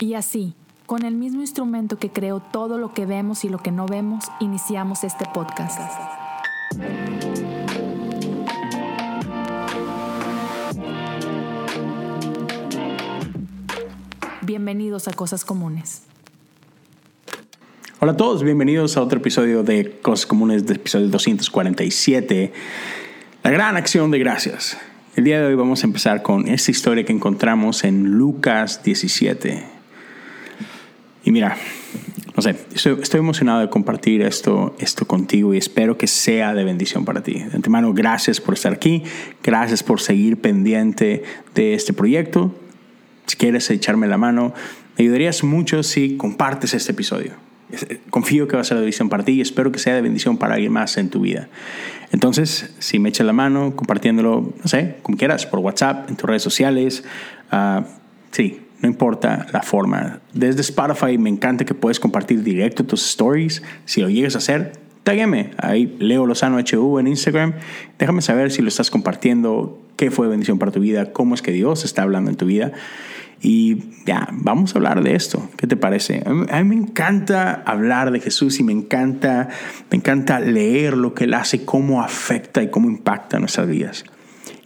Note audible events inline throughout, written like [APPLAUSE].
Y así, con el mismo instrumento que creó todo lo que vemos y lo que no vemos, iniciamos este podcast. Bienvenidos a Cosas Comunes. Hola a todos, bienvenidos a otro episodio de Cosas Comunes, de episodio 247, la gran acción de gracias. El día de hoy vamos a empezar con esta historia que encontramos en Lucas 17. Y mira, no sé, estoy, emocionado de compartir esto, esto contigo y espero que sea de bendición para ti. De antemano, gracias por estar aquí, gracias por seguir pendiente de este proyecto. Si quieres echarme la mano, me ayudarías mucho si compartes este episodio. Eh, confío que va a ser de bendición para ti y espero que sea de bendición para alguien más en tu vida. Entonces, si me echas la mano compartiéndolo, no sé, como quieras, por WhatsApp, en tus redes sociales, uh, sí, no importa la forma. Desde Spotify me encanta que puedes compartir directo tus stories. Si lo llegas a hacer, tágueme. Ahí Leo Lozano HU en Instagram. Déjame saber si lo estás compartiendo, qué fue bendición para tu vida, cómo es que Dios está hablando en tu vida. Y ya, vamos a hablar de esto. ¿Qué te parece? A mí, me encanta hablar de Jesús y me encanta, me encanta leer lo que Él hace, cómo afecta y cómo impacta nuestras vidas.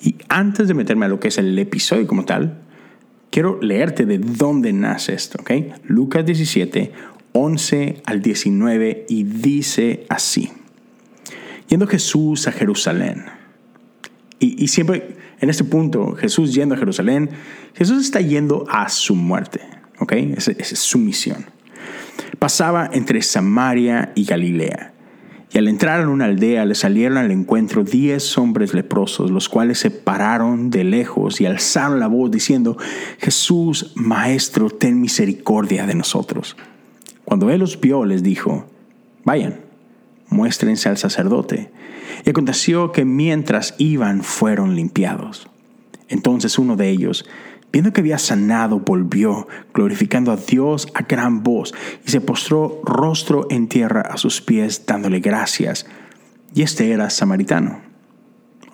Y antes de meterme a lo que es el episodio como tal, quiero leerte de dónde nace esto, ¿ok? Lucas 17, 11 al 19 y dice así. Yendo Jesús a Jerusalén. Y, siempre en este punto, Jesús yendo a Jerusalén, Jesús está yendo a su muerte, ¿ok? esa es su misión. Pasaba entre Samaria y Galilea. Y al entrar en una aldea le salieron al encuentro diez hombres leprosos, los cuales se pararon de lejos y alzaron la voz diciendo, Jesús, Maestro, ten misericordia de nosotros. Cuando él los vio, les dijo, vayan, muéstrense al sacerdote. Y aconteció que mientras iban fueron limpiados. Entonces uno de ellos, Viendo que había sanado, volvió, glorificando a Dios a gran voz, y se postró rostro en tierra a sus pies, dándole gracias. Y este era samaritano.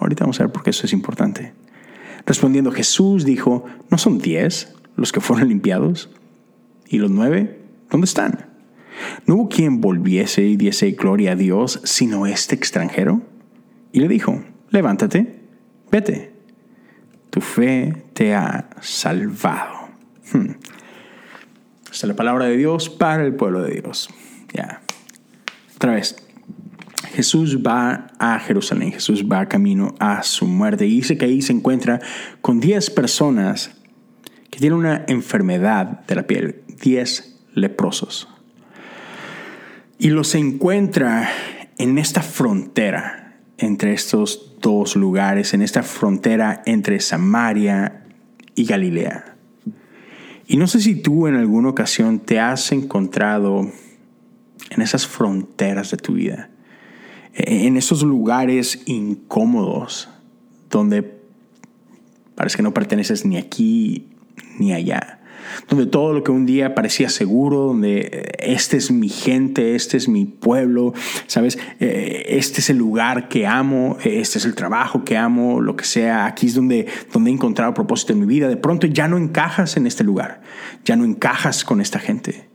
Ahorita vamos a ver por qué eso es importante. Respondiendo Jesús dijo, ¿no son diez los que fueron limpiados? ¿Y los nueve? ¿Dónde están? ¿No hubo quien volviese y diese gloria a Dios sino este extranjero? Y le dijo, levántate, vete tu fe te ha salvado. Hmm. Esta es la palabra de Dios para el pueblo de Dios. Ya. Otra vez. Jesús va a Jerusalén, Jesús va camino a su muerte y dice que ahí se encuentra con 10 personas que tienen una enfermedad de la piel, 10 leprosos. Y los encuentra en esta frontera entre estos dos lugares en esta frontera entre Samaria y Galilea. Y no sé si tú en alguna ocasión te has encontrado en esas fronteras de tu vida, en esos lugares incómodos donde parece que no perteneces ni aquí ni allá donde todo lo que un día parecía seguro, donde eh, este es mi gente, este es mi pueblo, ¿sabes? Eh, este es el lugar que amo, este es el trabajo que amo, lo que sea, aquí es donde, donde he encontrado propósito en mi vida. De pronto ya no encajas en este lugar, ya no encajas con esta gente,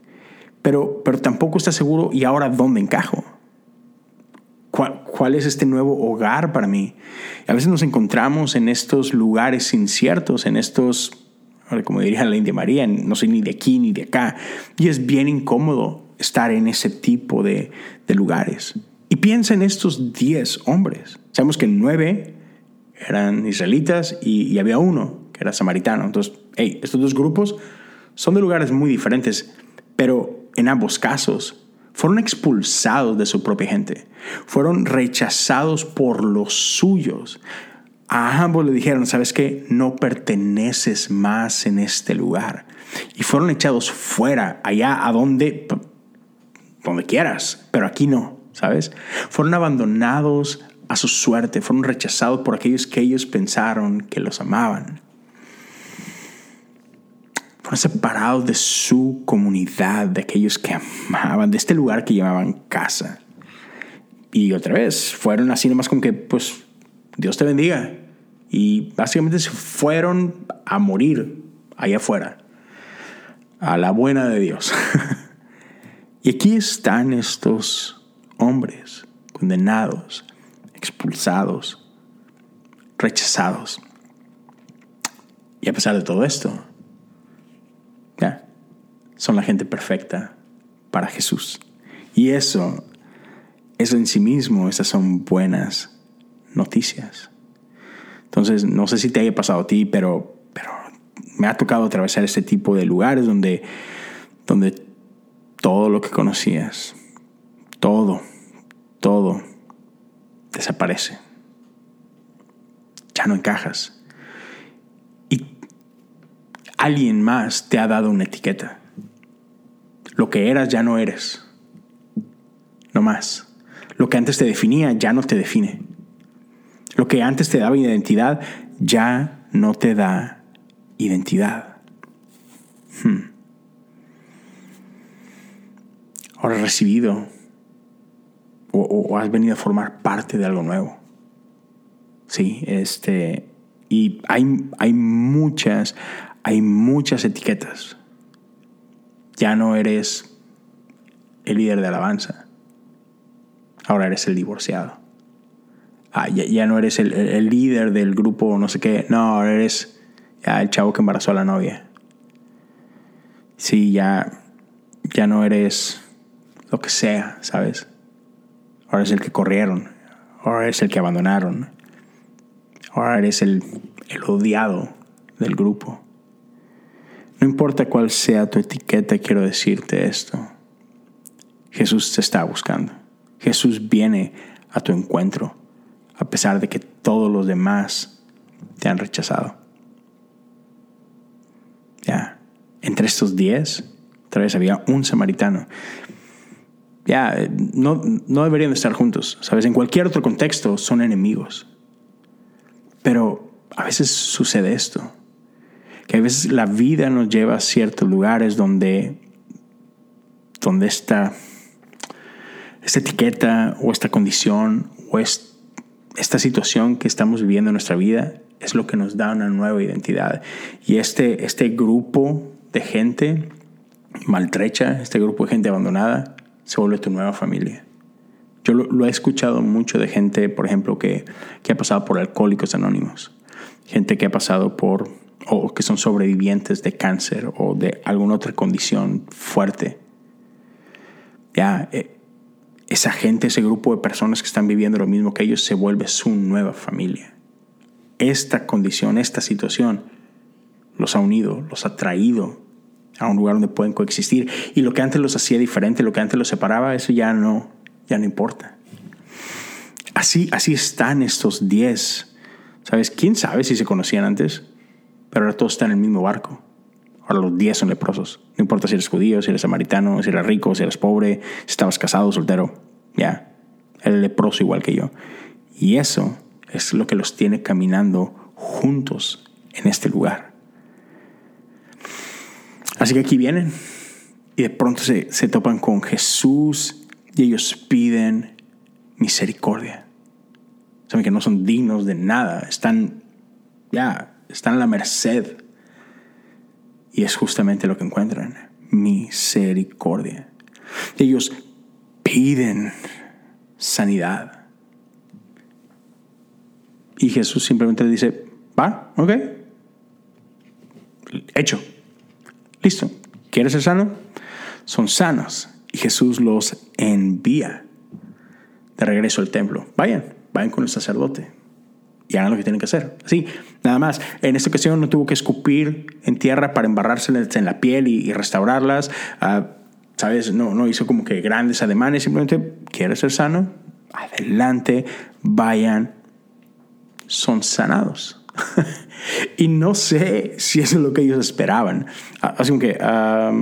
pero, pero tampoco estás seguro y ahora dónde encajo. ¿Cuál, ¿Cuál, es este nuevo hogar para mí? A veces nos encontramos en estos lugares inciertos, en estos como diría la India María, no soy ni de aquí ni de acá. Y es bien incómodo estar en ese tipo de, lugares. Y piensa en estos 10 hombres. Sabemos que nueve eran israelitas y, había uno que era samaritano. Entonces, estos dos grupos son de lugares muy diferentes, pero en ambos casos fueron expulsados de su propia gente, fueron rechazados por los suyos. A ambos le dijeron, ¿sabes qué? No perteneces más en este lugar. Y fueron echados fuera, allá a donde, donde quieras, pero aquí no, ¿sabes? Fueron abandonados a su suerte, fueron rechazados por aquellos que ellos pensaron que los amaban. Fueron separados de su comunidad, de aquellos que amaban, de este lugar que llamaban casa. Y otra vez, fueron así nomás como que, pues, Dios te bendiga. Y básicamente se fueron a morir allá afuera. a la buena de Dios. [LAUGHS] y aquí están estos hombres condenados, expulsados, rechazados. Y a pesar de todo esto, son la gente perfecta para Jesús. Y eso, eso en sí mismo, esas son buenas noticias. Entonces, no sé si te haya pasado a ti, pero, pero me ha tocado atravesar este tipo de lugares donde, donde todo lo que conocías, todo, todo, desaparece. Ya no encajas. Y alguien más te ha dado una etiqueta. Lo que eras ya no eres. No más. Lo que antes te definía ya no te define. Lo que antes te daba identidad ya no te da identidad. Hmm. Ahora has recibido o, has venido a formar parte de algo nuevo. Sí, este. Y hay, hay muchas, hay muchas etiquetas. Ya no eres el líder de alabanza. Ahora eres el divorciado. Ah, ya, no eres el, líder del grupo, no sé qué. No, ahora eres el chavo que embarazó a la novia. Sí, ya, ya no eres lo que sea, ¿sabes? Ahora es el que corrieron. Ahora eres el que abandonaron. Ahora eres el, el odiado del grupo. No importa cuál sea tu etiqueta, quiero decirte esto. Jesús te está buscando. Jesús viene a tu encuentro a pesar de que todos los demás te han rechazado. Ya, entre estos diez, otra vez había un samaritano. Ya, no, no deberían estar juntos, ¿sabes? En cualquier otro contexto son enemigos. Pero a veces sucede esto, que a veces la vida nos lleva a ciertos lugares donde, donde esta, esta etiqueta o esta condición o este esta situación que estamos viviendo en nuestra vida es lo que nos da una nueva identidad. Y este, este grupo de gente maltrecha, este grupo de gente abandonada, se vuelve tu nueva familia. Yo lo, he escuchado mucho de gente, por ejemplo, que, que, ha pasado por alcohólicos anónimos, gente que ha pasado por, o que son sobrevivientes de cáncer o de alguna otra condición fuerte. Ya, eh, esa gente, ese grupo de personas que están viviendo lo mismo que ellos, se vuelve su nueva familia. Esta condición, esta situación, los ha unido, los ha traído a un lugar donde pueden coexistir. Y lo que antes los hacía diferente, lo que antes los separaba, eso ya no, ya no importa. Así, así están estos diez. ¿Sabes? ¿Quién sabe si se conocían antes? Pero ahora todos están en el mismo barco. Ahora los diez son leprosos. No importa si eres judío, si eres samaritano, si eres rico, si eres pobre, si estabas casado, soltero. Ya, eres leproso igual que yo. Y eso es lo que los tiene caminando juntos en este lugar. Así que aquí vienen y de pronto se, se topan con Jesús y ellos piden misericordia. Saben que no son dignos de nada, están ya, están a la merced y es justamente lo que encuentran, misericordia. Ellos piden sanidad. Y Jesús simplemente dice, va, ok, hecho, listo, ¿quieres ser sano? Son sanos y Jesús los envía de regreso al templo. Vayan, vayan con el sacerdote y hagan lo que tienen que hacer. Así, nada más. En esta ocasión no tuvo que escupir en tierra para embarrárselas en la piel y, restaurarlas. Ah, ¿Sabes? No, no hizo como que grandes ademanes. Simplemente, ¿quieres ser sano? Adelante, vayan. Son sanados. [LAUGHS] y no sé si eso es lo que ellos esperaban. Ah, así que, ah,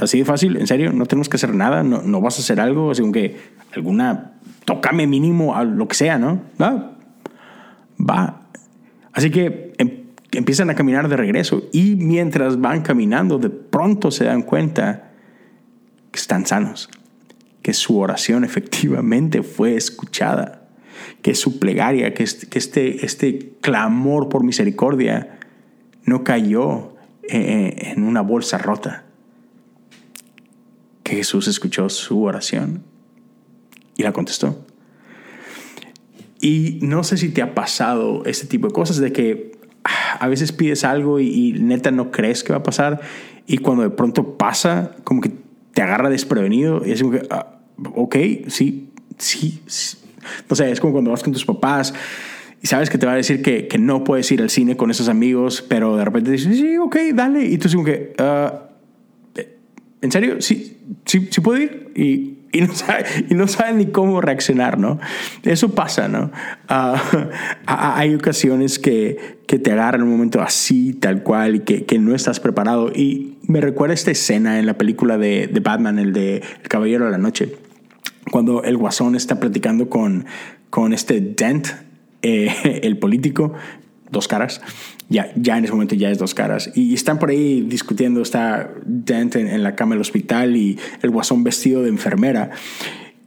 así de fácil, en serio, no tenemos que hacer nada, no, no vas a hacer algo, así que alguna tócame mínimo a lo que sea, ¿no? Va. Así que empiezan a caminar de regreso y mientras van caminando, de pronto se dan cuenta que están sanos, que su oración efectivamente fue escuchada, que su plegaria, que este, este, este clamor por misericordia no cayó eh, en una bolsa rota. Que Jesús escuchó su oración y la contestó. Y no sé si te ha pasado este tipo de cosas de que a veces pides algo y, neta no crees que va a pasar y cuando de pronto pasa, como que te agarra desprevenido y es como que, ah, ok, sí, sí, No sé, es como cuando vas con tus papás y sabes que te va a decir que, que no puedes ir al cine con esos amigos, pero de repente dices, sí, ok, dale. Y tú como que, uh, ¿en serio? Sí, sí, sí puedo ir. Y y no no sabe ni cómo reaccionar, ¿no? Eso pasa, ¿no? Ah, [LAUGHS] hay ocasiones que, que, te agarran un momento así, tal cual, y que, que, no estás preparado. Y me recuerda esta escena en la película de, de Batman, el de El Caballero de la Noche, cuando el guasón está platicando con, con este Dent, eh, [LAUGHS] el político, dos caras, ya, ya en ese momento ya es dos caras. Y están por ahí discutiendo, está Dent en, la cama del hospital y el guasón vestido de enfermera.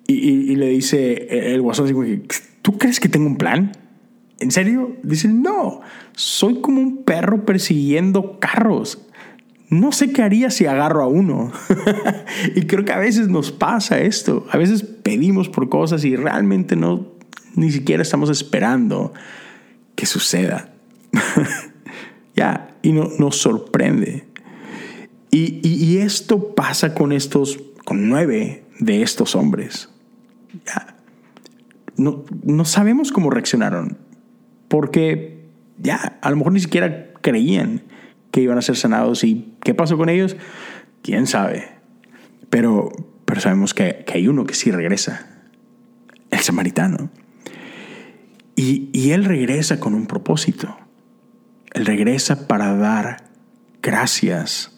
Y, le dice el guasón, ¿tú crees que tengo un plan? ¿En serio? Dice, no, soy como un perro persiguiendo carros. No sé qué haría si agarro a uno. [LAUGHS] y creo que a veces nos pasa esto. A veces pedimos por cosas y realmente no, ni siquiera estamos esperando que suceda. [LAUGHS] y no, nos sorprende. Y, esto pasa con estos, con nueve de estos hombres. No, no sabemos cómo reaccionaron, porque ya, a lo mejor ni siquiera creían que iban a ser sanados y qué pasó con ellos, quién sabe. Pero, pero sabemos que, hay uno que sí regresa, el samaritano. Y él regresa con un propósito. Él regresa para dar gracias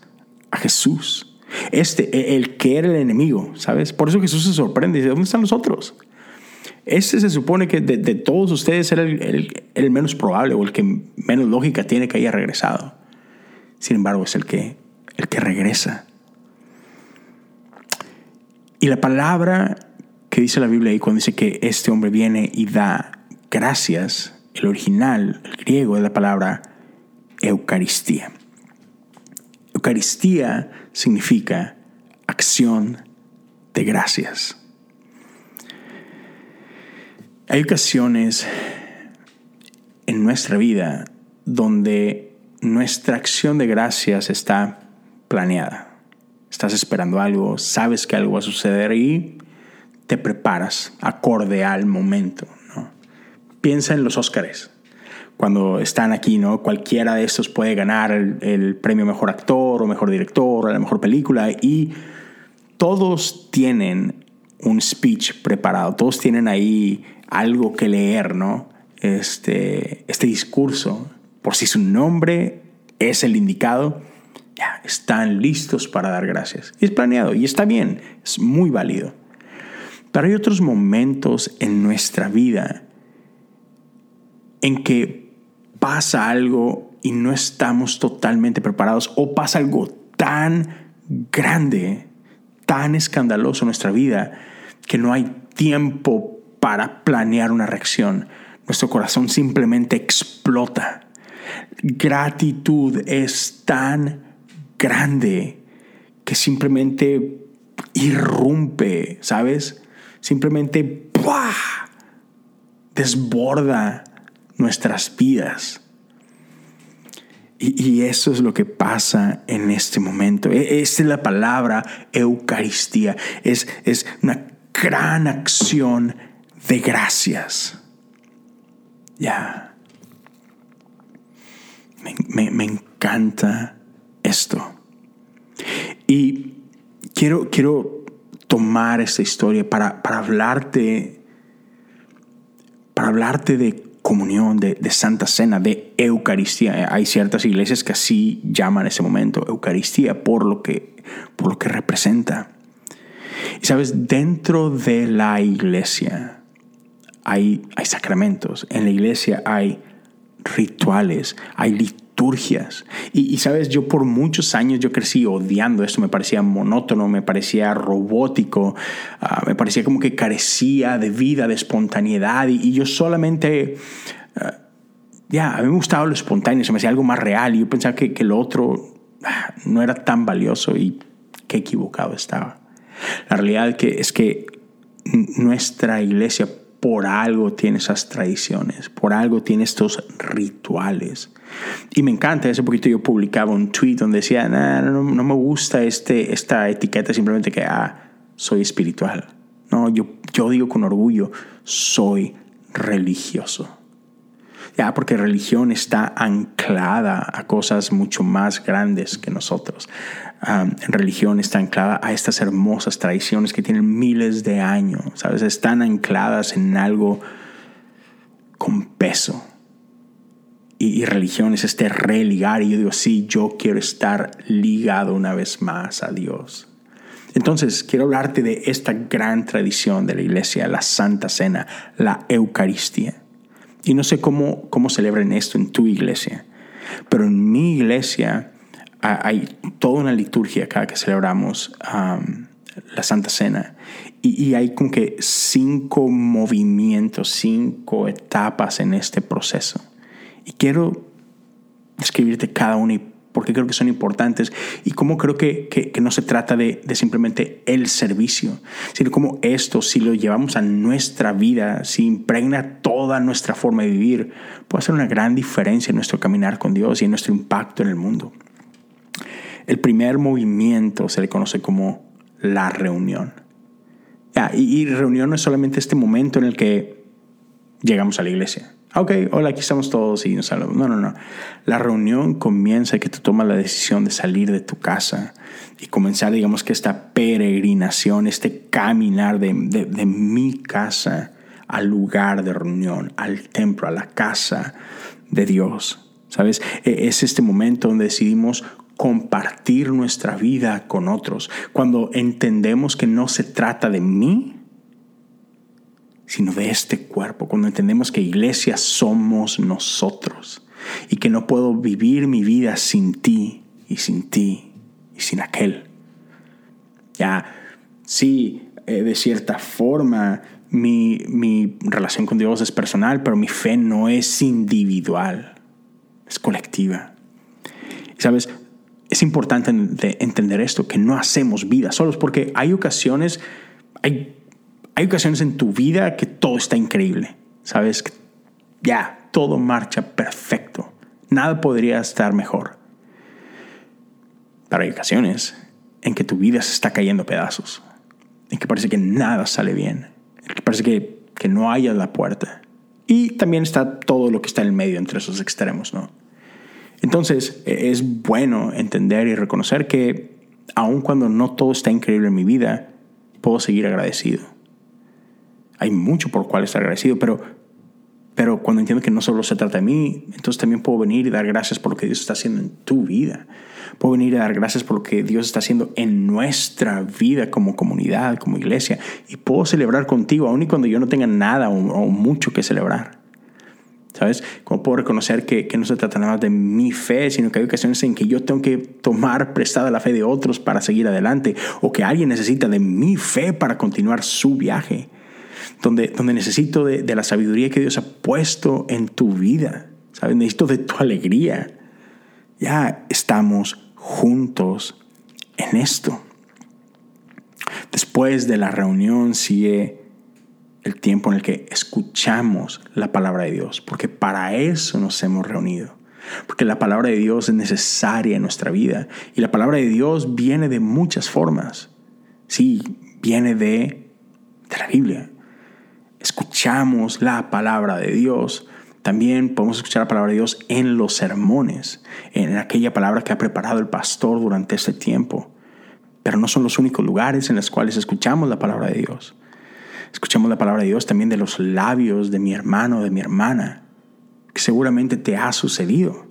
a Jesús. Este, e, el que era el enemigo, ¿sabes? Por eso Jesús se sorprende y dice, ¿dónde están los otros? Este se supone que de, todos ustedes era el, menos probable o el que menos lógica tiene que haya regresado. Sin embargo, es el que, el que regresa. Y la palabra que dice la Biblia ahí cuando dice que este hombre viene y da gracias, el original, el griego de la palabra Eucaristía. Eucaristía significa acción de gracias. Hay ocasiones en nuestra vida donde nuestra acción de gracias está planeada. Estás esperando algo, sabes que algo va a suceder y te preparas acorde al momento. Piensa en los Óscares cuando están aquí, ¿no? Cualquiera de estos puede ganar el, premio mejor actor o mejor director o la mejor película y todos tienen un speech preparado, todos tienen ahí algo que leer, ¿no? Este, este discurso, por si su nombre es el indicado, ya están listos para dar gracias. Y es planeado y está bien, es muy válido. Pero hay otros momentos en nuestra vida en que pasa algo y no estamos totalmente preparados o pasa algo tan grande, tan escandaloso en nuestra vida que no hay tiempo para planear una reacción. Nuestro corazón simplemente explota. Gratitud es tan grande que simplemente irrumpe, ¿sabes? Simplemente desborda nuestras vidas. Y, eso es lo que pasa en este momento. Esta es la palabra Eucaristía. Es, es una gran acción de gracias. Ya. Me, me, encanta esto. Y quiero, quiero tomar esta historia para, para hablarte, para hablarte de comunión, de, Santa Cena, de Eucaristía. Hay ciertas iglesias que así llaman ese momento, Eucaristía, por lo que, por lo que representa. Y sabes, dentro de la iglesia hay, hay sacramentos, en la iglesia hay rituales, hay liturgias. Y, sabes, yo por muchos años yo crecí odiando esto, me parecía monótono, me parecía robótico, ah, me parecía como que carecía de vida, de espontaneidad. Y, yo solamente, ah, ya, a mí me gustaba lo espontáneo, se me hacía algo más real. Y yo pensaba que, que lo otro ah, no era tan valioso y qué equivocado estaba. La realidad que es que nuestra iglesia por algo tiene esas tradiciones, por algo tiene estos rituales. Y me encanta, hace poquito yo publicaba un tweet donde decía, no, no, me gusta este, esta etiqueta simplemente que, ah, soy espiritual. No, yo, yo digo con orgullo, soy religioso. Ya, porque religión está anclada a cosas mucho más grandes que nosotros. En religión está anclada a estas hermosas tradiciones que tienen miles de años, ¿sabes? Están ancladas en algo con peso. Y, y religión es este religar. Y yo digo, sí, yo quiero estar ligado una vez más a Dios. Entonces, quiero hablarte de esta gran tradición de la iglesia, la Santa Cena, la Eucaristía. Y no sé cómo, cómo celebran esto en tu iglesia, pero en mi iglesia hay toda una liturgia cada que celebramos la Santa Cena. Y, hay como que cinco movimientos, cinco etapas en este proceso. Y quiero escribirte cada una y porque creo que son importantes y cómo creo que, que, no se trata de, de, simplemente el servicio, sino como esto, si lo llevamos a nuestra vida, si impregna toda nuestra forma de vivir, puede hacer una gran diferencia en nuestro caminar con Dios y en nuestro impacto en el mundo. El primer movimiento se le conoce como la reunión. y, y reunión no es solamente este momento en el que llegamos a la iglesia ok, hola, aquí estamos todos y nos saludamos. No, no, no. La reunión comienza que tú tomas la decisión de salir de tu casa y comenzar, digamos que esta peregrinación, este caminar de, de mi casa al lugar de reunión, al templo, a la casa de Dios. ¿Sabes? E, es este momento donde decidimos compartir nuestra vida con otros. Cuando entendemos que no se trata de mí, sino de este cuerpo, cuando entendemos que iglesia somos nosotros y que no puedo vivir mi vida sin ti y sin ti y sin aquel. Ya, sí, eh, de cierta forma mi, mi relación con Dios es personal, pero mi fe no es individual, es colectiva. sabes, es importante entender esto, que no hacemos vida solos, porque hay ocasiones, hay hay ocasiones en tu vida que todo está increíble, ¿sabes? Ya, todo marcha perfecto. Nada podría estar mejor. Pero hay ocasiones en que tu vida se está cayendo a pedazos, en que parece que nada sale bien, en que parece que, que no haya la puerta. Y también está todo lo que está en el medio entre esos extremos, ¿no? Entonces e, es bueno entender y reconocer que aun cuando no todo está increíble en mi vida, puedo seguir agradecido hay mucho por cual estar agradecido, pero, pero cuando entiendo que no solo se trata de mí, entonces también puedo venir y dar gracias por lo que Dios está haciendo en tu vida. Puedo venir y dar gracias por lo que Dios está haciendo en nuestra vida como comunidad, como iglesia. Y puedo celebrar contigo, aun y cuando yo no tenga nada o, mucho que celebrar. ¿Sabes? Como puedo reconocer que, que, no se trata nada más de mi fe, sino que hay ocasiones en que yo tengo que tomar prestada la fe de otros para seguir adelante, o que alguien necesita de mi fe para continuar su viaje donde, necesito de, la sabiduría que Dios ha puesto en tu vida. ¿Sabes? Necesito de tu alegría. Ya estamos juntos en esto. Después de la reunión sigue el tiempo en el que escuchamos la palabra de Dios, porque para eso nos hemos reunido. Porque la palabra de Dios es necesaria en nuestra vida. Y la palabra de Dios viene de muchas formas. Sí, viene de, de la Biblia escuchamos la palabra de Dios, también podemos escuchar la palabra de Dios en los sermones, en aquella palabra que ha preparado el pastor durante este tiempo. Pero no son los únicos lugares en los cuales escuchamos la palabra de Dios. Escuchamos la palabra de Dios también de los labios de mi hermano, de mi hermana, que seguramente te ha sucedido.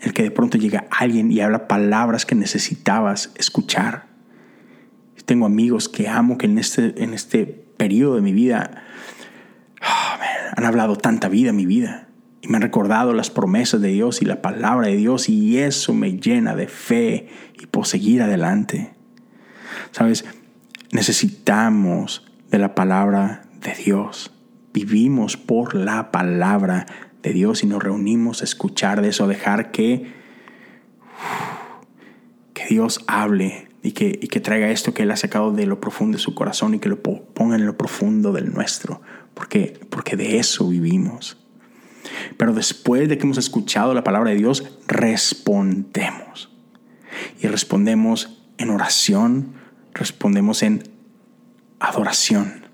El que de pronto llega alguien y habla palabras que necesitabas escuchar. Tengo amigos que amo que en este, en este periodo de mi vida han hablado tanta vida en mi vida y me han recordado las promesas de Dios y la palabra de Dios y eso me llena de fe y por seguir adelante. Sabes, necesitamos de la palabra de Dios. Vivimos por la palabra de Dios y nos reunimos a escuchar de eso, a dejar que Dios hable y que, y que traiga esto que Él ha sacado de lo profundo de su corazón y que lo ponga en lo profundo del nuestro, porque, porque de eso vivimos. Pero después de que hemos escuchado la palabra de Dios, respondemos. Y respondemos en oración, respondemos en adoración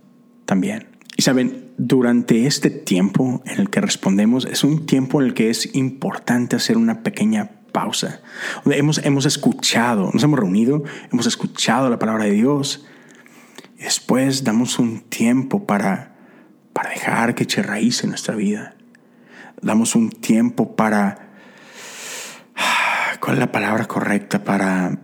también. Y saben, durante este tiempo en el que respondemos es un tiempo en el que es importante hacer una pequeña pausa. Hemos, hemos escuchado, nos hemos reunido, hemos escuchado la palabra de Dios y después damos un tiempo para, para dejar que eche raíz en nuestra vida. Damos un tiempo para... ¿Cuál es la palabra correcta? Para,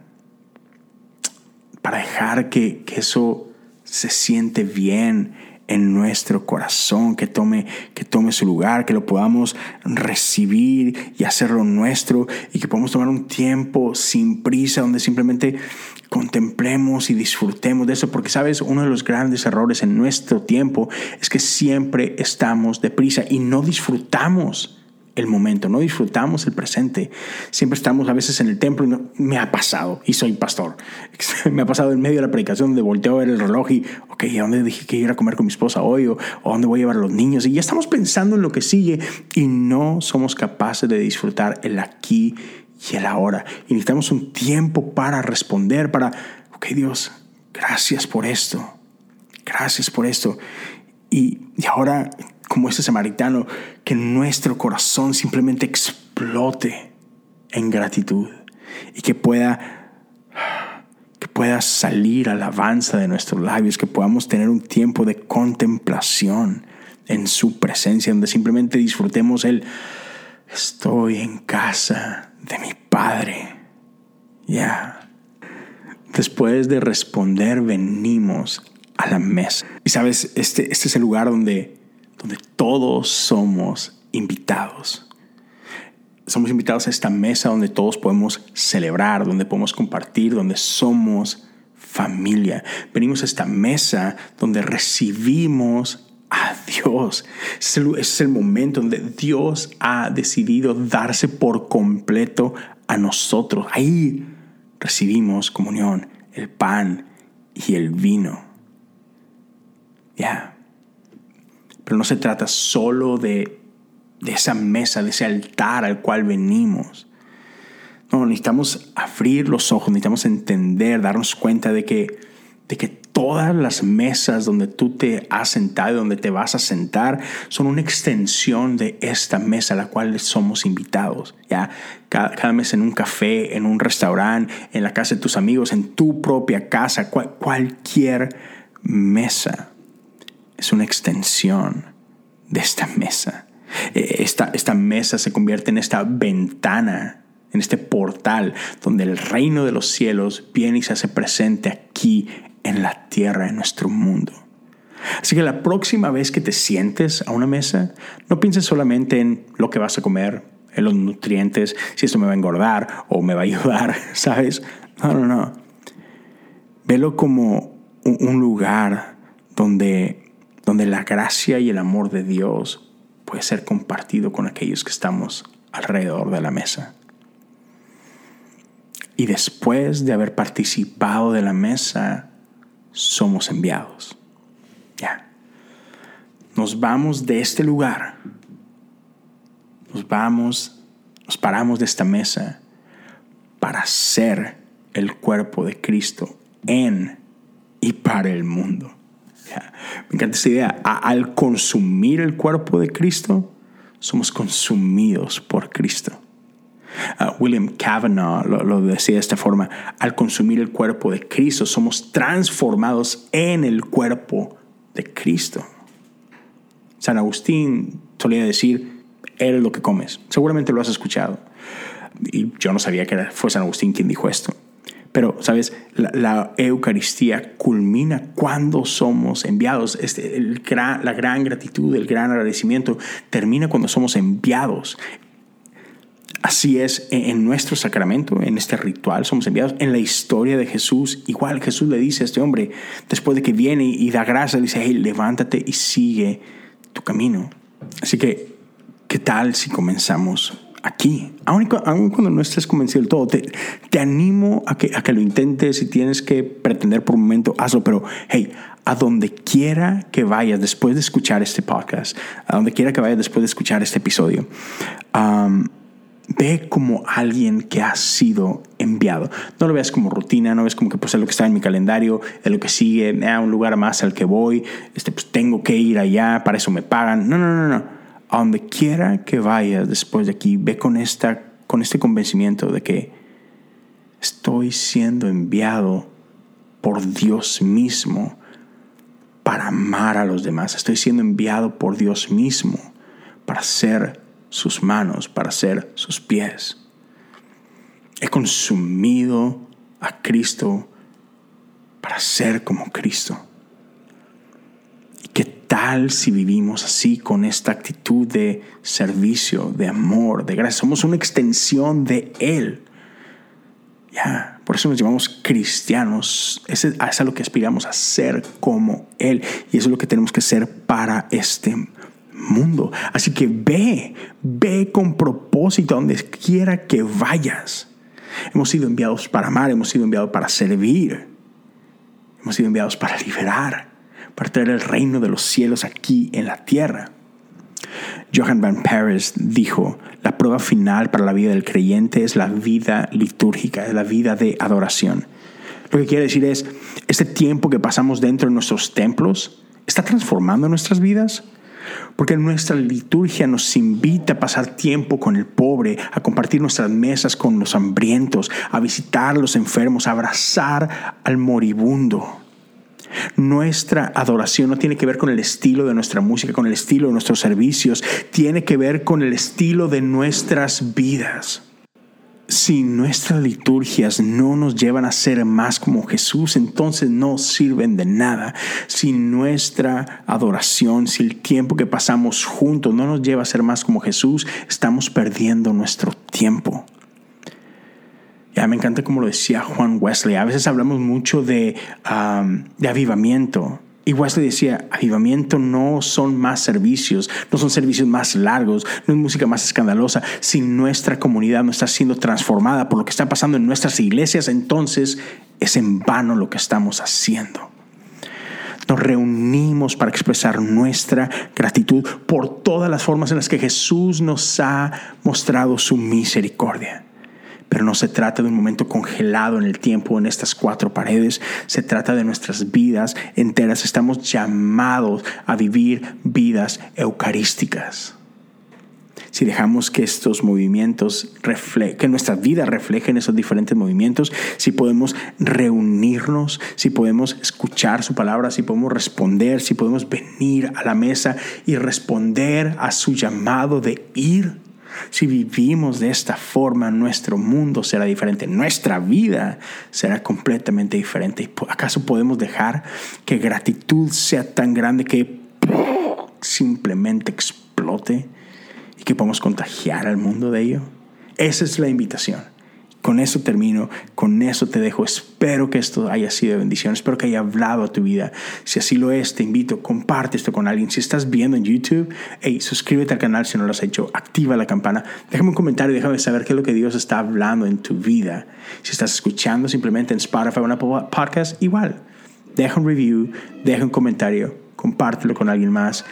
para dejar que, que eso se siente bien en nuestro corazón, que tome, que tome su lugar, que lo podamos recibir y hacerlo nuestro y que podamos tomar un tiempo sin prisa donde simplemente contemplemos y disfrutemos de eso, porque sabes, uno de los grandes errores en nuestro tiempo es que siempre estamos deprisa y no disfrutamos el momento, no disfrutamos el presente. Siempre estamos a veces en el templo y me ha pasado, y soy pastor, [LAUGHS] me ha pasado en medio de la predicación donde volteo a ver el reloj y, ok, ¿a dónde dije que ir a comer con mi esposa hoy? ¿O dónde voy a llevar a los niños? Y ya estamos pensando en lo que sigue y no somos capaces de disfrutar el aquí y el ahora. Y necesitamos un tiempo para responder, para, ok Dios, gracias por esto, gracias por esto. Y, y ahora como ese samaritano, que nuestro corazón simplemente explote en gratitud y que pueda que pueda salir alabanza de nuestros labios, que podamos tener un tiempo de contemplación en su presencia, donde simplemente disfrutemos el estoy en casa de mi Padre. Ya. Después de responder, venimos a la mesa. Y sabes, este, este es el lugar donde donde todos somos invitados. Somos invitados a esta mesa donde todos podemos celebrar, donde podemos compartir, donde somos familia. Venimos a esta mesa donde recibimos a Dios. Es el momento donde Dios ha decidido darse por completo a nosotros. Ahí recibimos comunión, el pan y el vino. Ya. Pero no se trata solo de, esa mesa, de ese altar al cual venimos. No, necesitamos abrir los ojos, necesitamos entender, darnos cuenta de que, de que todas las mesas donde tú te has sentado donde te vas a sentar son una extensión de esta mesa a la cual somos invitados. ¿ya? Cada, cada mes en un café, en un restaurante, en la casa de tus amigos, en tu propia casa, cualquier mesa es una extensión de esta mesa. E, esta, esta mesa se convierte en esta ventana, en este portal donde el reino de los cielos viene y se hace presente aquí en la tierra, en nuestro mundo. Así que la próxima vez que te sientes a una mesa, no pienses solamente en lo que vas a comer, en los nutrientes, si esto me va a engordar o me va a ayudar, [LAUGHS] ¿sabes? No, no, no. Velo como un lugar donde donde la gracia y el amor de Dios puede ser compartido con aquellos que estamos alrededor de la mesa. Y después de haber participado de la mesa, somos enviados. Ya. Nos vamos de este lugar. Nos vamos, nos paramos de esta mesa para ser el cuerpo de Cristo en y para el mundo. [LAUGHS] Me encanta esa idea. al consumir el cuerpo de Cristo, somos consumidos por Cristo. Ah, William Kavanaugh lo, decía de esta forma, al consumir el cuerpo de Cristo somos transformados en el cuerpo de Cristo. San Agustín solía decir, eres lo que comes. Seguramente lo has escuchado. Y yo no sabía que fue San Agustín quien dijo esto. Pero, ¿sabes? La, Eucaristía culmina cuando somos enviados. Este, el la gran gratitud, el gran agradecimiento termina cuando somos enviados. Así es en nuestro sacramento, en este ritual, somos enviados. En la historia de Jesús, igual Jesús le dice a este hombre, después de que viene y da gracia, le dice, hey, levántate y sigue tu camino. Así que, ¿qué tal si comenzamos aquí. Aun, cuando no estés convencido del todo, te, te animo a que, a que lo intentes. Si tienes que pretender por un momento, hazlo. Pero, hey, a donde quiera que vayas después de escuchar este podcast, a donde quiera que vayas después de escuchar este episodio, ve como alguien que ha sido enviado. No lo veas como rutina, no ves como que pues es lo que está en mi calendario, es lo que sigue, a un lugar más al que voy, este, pues tengo que ir allá, para eso me pagan. No, no, no, no. A donde quiera que vayas después de aquí, ve con, esta, con este convencimiento de que estoy siendo enviado por Dios mismo para amar a los demás. Estoy siendo enviado por Dios mismo para ser sus manos, para ser sus pies. He consumido a Cristo para ser como Cristo. ¿Y qué tal si vivimos así con esta actitud de servicio, de amor, de gracia? Somos una extensión de Él. Ya. Por eso nos llamamos cristianos. Es, es a lo que aspiramos a ser como Él. Y eso es lo que tenemos que ser para este mundo. Así que ve, ve con propósito donde quiera que vayas. Hemos sido enviados para amar, hemos sido enviados para servir. Hemos sido enviados para liberar, para traer el reino de los cielos aquí en la tierra. Johan Van Paris dijo, la prueba final para la vida del creyente es la vida litúrgica, es la vida de adoración. Lo que quiere decir es, este tiempo que pasamos dentro de nuestros templos está transformando nuestras vidas. Porque nuestra liturgia nos invita a pasar tiempo con el pobre, a compartir nuestras mesas con los hambrientos, a visitar a los enfermos, a abrazar al moribundo. Nuestra adoración no tiene que ver con el estilo de nuestra música, con el estilo de nuestros servicios, tiene que ver con el estilo de nuestras vidas. Si nuestras liturgias no nos llevan a ser más como Jesús, entonces no sirven de nada. Si nuestra adoración, si el tiempo que pasamos juntos no nos lleva a ser más como Jesús, estamos perdiendo nuestro tiempo. Ya me encanta como lo decía Juan Wesley. A veces hablamos mucho de, de avivamiento. Y Wesley decía, avivamiento no son más servicios, no son servicios más largos, no es música más escandalosa. Si nuestra comunidad no está siendo transformada por lo que está pasando en nuestras iglesias, entonces es en vano lo que estamos haciendo. Nos reunimos para expresar nuestra gratitud por todas las formas en las que Jesús nos ha mostrado su misericordia. Pero no se trata de un momento congelado en el tiempo en estas cuatro paredes, se trata de nuestras vidas enteras. Estamos llamados a vivir vidas eucarísticas. Si dejamos que estos movimientos, que nuestra vida reflejen esos diferentes movimientos, si podemos reunirnos, si podemos escuchar su palabra, si podemos responder, si podemos venir a la mesa y responder a su llamado de ir si vivimos de esta forma, nuestro mundo será diferente, nuestra vida será completamente diferente. ¿Acaso podemos dejar que gratitud sea tan grande que simplemente explote y que podamos contagiar al mundo de ello? Esa es la invitación. Con eso termino, con eso te dejo. Espero que esto haya sido de bendición, espero que haya hablado a tu vida. Si así lo es, te invito, comparte esto con alguien. Si estás viendo en YouTube, hey, suscríbete al canal si no lo has hecho, activa la campana, déjame un comentario, déjame saber qué es lo que Dios está hablando en tu vida. Si estás escuchando simplemente en Spotify o en Apple Podcast, igual. Deja un review, deja un comentario, compártelo con alguien más.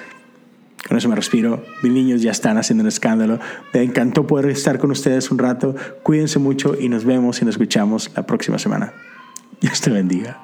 Con eso me respiro. Mis niños ya están haciendo un escándalo. Me encantó poder estar con ustedes un rato. Cuídense mucho y nos vemos y nos escuchamos la próxima semana. Dios te bendiga.